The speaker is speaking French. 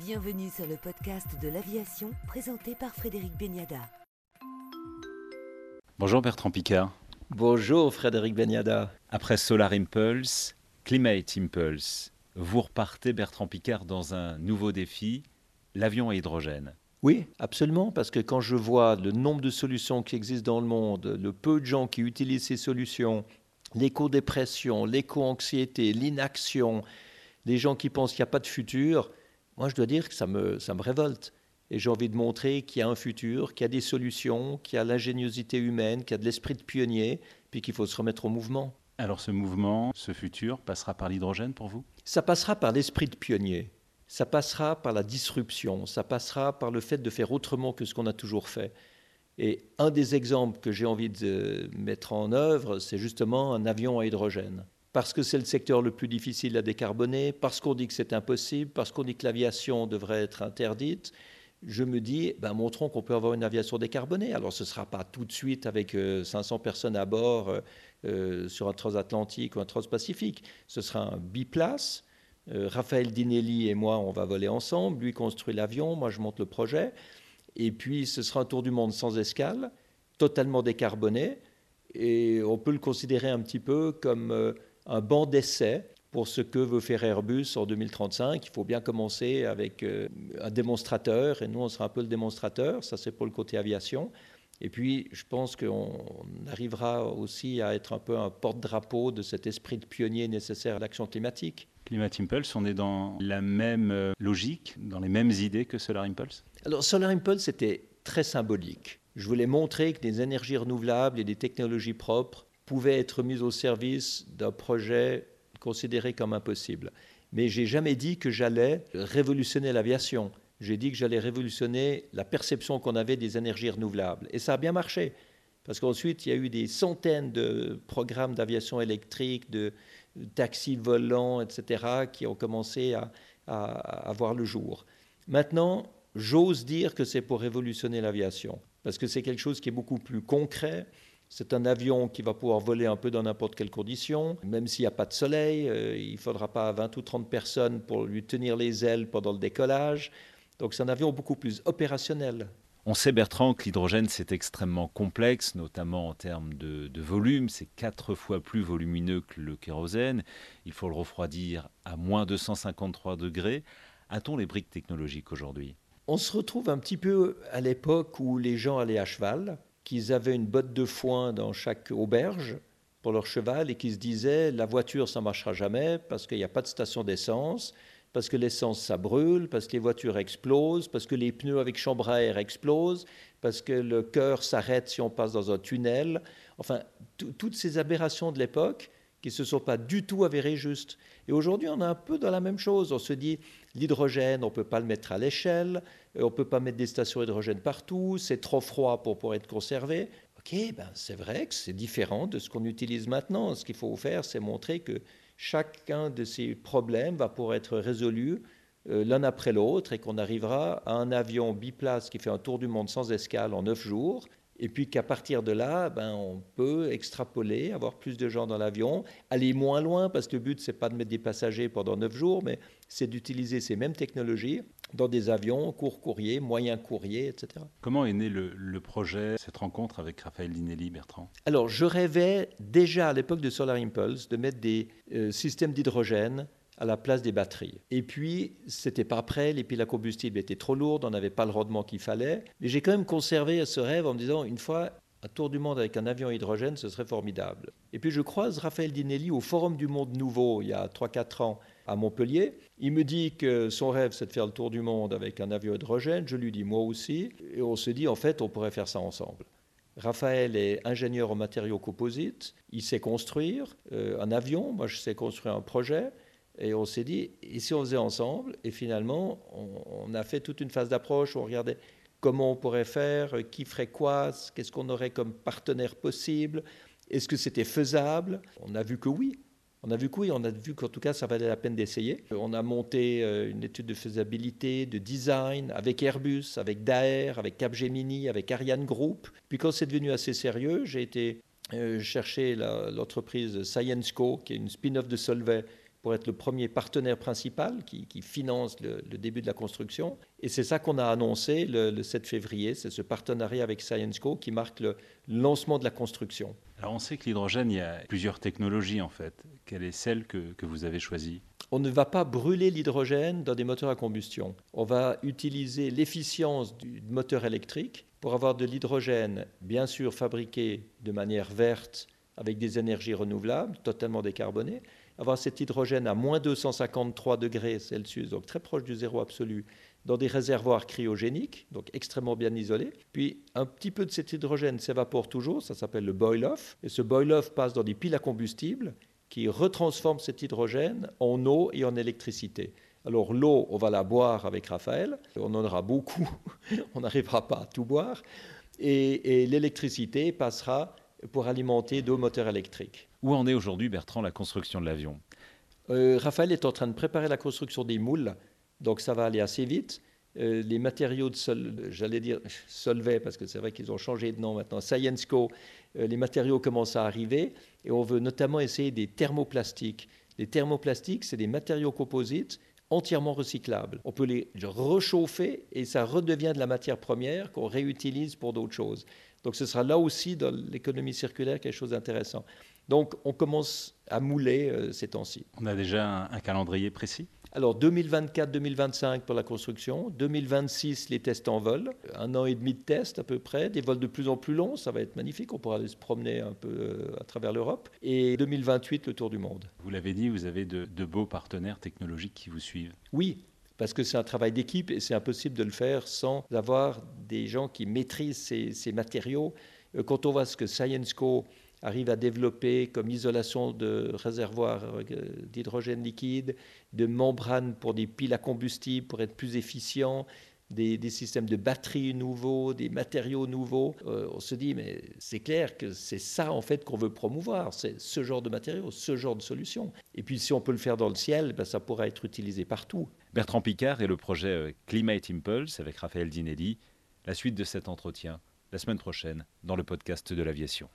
Bienvenue sur le podcast de l'aviation présenté par Frédéric Beniada. Bonjour Bertrand Picard. Bonjour Frédéric Beniada. Après Solar Impulse, Climate Impulse, vous repartez Bertrand Picard dans un nouveau défi, l'avion à hydrogène. Oui, absolument, parce que quand je vois le nombre de solutions qui existent dans le monde, le peu de gens qui utilisent ces solutions, l'éco-dépression, l'éco-anxiété, l'inaction, les gens qui pensent qu'il n'y a pas de futur, moi je dois dire que ça me, ça me révolte. Et j'ai envie de montrer qu'il y a un futur, qu'il y a des solutions, qu'il y a l'ingéniosité humaine, qu'il y a de l'esprit de pionnier, puis qu'il faut se remettre au mouvement. Alors ce mouvement, ce futur, passera par l'hydrogène pour vous? Ça passera par l'esprit de pionnier. Ça passera par la disruption. Ça passera par le fait de faire autrement que ce qu'on a toujours fait. Et un des exemples que j'ai envie de mettre en œuvre, c'est justement un avion à hydrogène parce que c'est le secteur le plus difficile à décarboner, parce qu'on dit que c'est impossible, parce qu'on dit que l'aviation devrait être interdite, je me dis, ben, montrons qu'on peut avoir une aviation décarbonée. Alors ce ne sera pas tout de suite avec 500 euh, personnes à bord euh, euh, sur un transatlantique ou un transpacifique. Ce sera un biplace. Raphaël Dinelli et moi, on va voler ensemble. Lui construit l'avion, moi je monte le projet. Et puis ce sera un tour du monde sans escale, totalement décarboné. Et on peut le considérer un petit peu comme un banc d'essai pour ce que veut faire Airbus en 2035. Il faut bien commencer avec euh, un démonstrateur, et nous, on sera un peu le démonstrateur, ça c'est pour le côté aviation. Et puis, je pense qu'on arrivera aussi à être un peu un porte-drapeau de cet esprit de pionnier nécessaire à l'action climatique. Climate Impulse, on est dans la même euh, logique, dans les mêmes idées que Solar Impulse? Alors, Solar Impulse, était très symbolique. Je voulais montrer que des énergies renouvelables et des technologies propres pouvait être mise au service d'un projet considéré comme impossible. Mais j'ai jamais dit que j'allais révolutionner l'aviation. J'ai dit que j'allais révolutionner la perception qu'on avait des énergies renouvelables. Et ça a bien marché. Parce qu'ensuite, il y a eu des centaines de programmes d'aviation électrique, de taxis volants, etc., qui ont commencé à, à, à voir le jour. Maintenant, j'ose dire que c'est pour révolutionner l'aviation. Parce que c'est quelque chose qui est beaucoup plus concret, c'est un avion qui va pouvoir voler un peu dans n'importe quelle condition, même s'il n'y a pas de soleil. Euh, il ne faudra pas 20 ou 30 personnes pour lui tenir les ailes pendant le décollage. Donc c'est un avion beaucoup plus opérationnel. On sait, Bertrand, que l'hydrogène, c'est extrêmement complexe, notamment en termes de, de volume. C'est quatre fois plus volumineux que le kérosène. Il faut le refroidir à moins 253 degrés. A-t-on les briques technologiques aujourd'hui? On se retrouve un petit peu à l'époque où les gens allaient à cheval qu'ils avaient une botte de foin dans chaque auberge pour leur cheval et qu'ils se disaient la voiture ça marchera jamais parce qu'il n'y a pas de station d'essence, parce que l'essence ça brûle, parce que les voitures explosent, parce que les pneus avec chambre à air explosent, parce que le cœur s'arrête si on passe dans un tunnel. Enfin, toutes ces aberrations de l'époque qui ne se sont pas du tout avérées justes. Et aujourd'hui, on est un peu dans la même chose. On se dit, l'hydrogène, on ne peut pas le mettre à l'échelle, euh, on ne peut pas mettre des stations hydrogène partout, c'est trop froid pour pouvoir être conservé. Ok, ben c'est vrai que c'est différent de ce qu'on utilise maintenant. Ce qu'il faut faire, c'est montrer que chacun de ces problèmes va pouvoir être résolu euh, l'un après l'autre et qu'on arrivera à un avion biplace qui fait un tour du monde sans escale en neuf jours et puis qu'à partir de là, ben, on peut extrapoler, avoir plus de gens dans l'avion, aller moins loin, parce que le but, ce n'est pas de mettre des passagers pendant neuf jours, mais c'est d'utiliser ces mêmes technologies dans des avions, court courrier, moyen courrier, etc. Comment est né le, projet, cette rencontre avec Raphaël Dinelli, Bertrand? Alors, je rêvais déjà à l'époque de Solar Impulse de mettre des euh, systèmes d'hydrogène à la place des batteries. Et puis, c'était pas prêt, les piles à combustible étaient trop lourdes, on n'avait pas le rendement qu'il fallait. Mais j'ai quand même conservé ce rêve en me disant, une fois, un tour du monde avec un avion hydrogène, ce serait formidable. Et puis je croise Raphaël Dinelli au Forum du Monde Nouveau, il y a 3-4 ans, à Montpellier. Il me dit que son rêve, c'est de faire le tour du monde avec un avion hydrogène. Je lui dis, moi aussi. Et on se dit, en fait, on pourrait faire ça ensemble. Raphaël est ingénieur en matériaux composites. Il sait construire euh, un avion. Moi, je sais construire un projet. Et on s'est dit, et si on faisait ensemble Et finalement, on, a fait toute une phase d'approche où on regardait comment on pourrait faire, qui ferait quoi, qu'est-ce qu'on aurait comme partenaire possible, est-ce que c'était faisable? On a vu que oui. On a vu que oui, on a vu qu'en tout cas, ça valait la peine d'essayer. On a monté euh, une étude de faisabilité, de design avec Airbus, avec Daer, avec Capgemini, avec Ariane Group. Puis quand c'est devenu assez sérieux, j'ai été euh, chercher l'entreprise ScienceCo, qui est une spin-off de Solvay, pour être le premier partenaire principal qui, finance le, début de la construction. Et c'est ça qu'on a annoncé le, 7 février, c'est ce partenariat avec ScienceCo qui marque le lancement de la construction. Alors on sait que l'hydrogène, il y a plusieurs technologies en fait. Quelle est celle que, que vous avez choisie? On ne va pas brûler l'hydrogène dans des moteurs à combustion. On va utiliser l'efficience du moteur électrique pour avoir de l'hydrogène, bien sûr fabriqué de manière verte avec des énergies renouvelables, totalement décarbonées, avoir cet hydrogène à moins 253 degrés Celsius, donc très proche du zéro absolu, dans des réservoirs cryogéniques, donc extrêmement bien isolés. Puis un petit peu de cet hydrogène s'évapore toujours, ça s'appelle le boil-off, et ce boil-off passe dans des piles à combustible qui retransforme cet hydrogène en eau et en électricité. Alors l'eau, on va la boire avec Raphaël, on en aura beaucoup, on n'arrivera pas à tout boire, et, l'électricité passera pour alimenter deux moteurs électriques. Où en est aujourd'hui, Bertrand, la construction de l'avion? Euh, Raphaël est en train de préparer la construction des moules, donc ça va aller assez vite. Euh, les matériaux de Sol, j'allais dire Solvay, parce que c'est vrai qu'ils ont changé de nom maintenant, Sciencesco, euh, les matériaux commencent à arriver et on veut notamment essayer des thermoplastiques. Les thermoplastiques, c'est des matériaux composites entièrement recyclables. On peut les rechauffer et ça redevient de la matière première qu'on réutilise pour d'autres choses. Donc ce sera là aussi dans l'économie circulaire quelque chose d'intéressant. Donc on commence à mouler euh, ces temps-ci. On a déjà un calendrier précis? Alors 2024-2025 pour la construction, 2026 les tests en vol, un an et demi de tests à peu près, des vols de plus en plus longs, ça va être magnifique, on pourra aller se promener un peu euh, à travers l'Europe, et 2028 le tour du monde. Vous l'avez dit, vous avez de, beaux partenaires technologiques qui vous suivent. Oui, parce que c'est un travail d'équipe et c'est impossible de le faire sans avoir des gens qui maîtrisent ces, ces matériaux. Euh, quand on voit ce que ScienceCo arrive à développer comme isolation de réservoirs euh, d'hydrogène liquide, de membranes pour des piles à combustible pour être plus efficients, des, systèmes de batteries nouveaux, des matériaux nouveaux. Euh, on se dit, mais c'est clair que c'est ça en fait qu'on veut promouvoir, c'est ce genre de matériaux, ce genre de solutions. Et puis si on peut le faire dans le ciel, ben, ça pourra être utilisé partout. Bertrand Picard et le projet euh, Climate Impulse avec Raphaël Dinelli. La suite de cet entretien, la semaine prochaine, dans le podcast de l'aviation.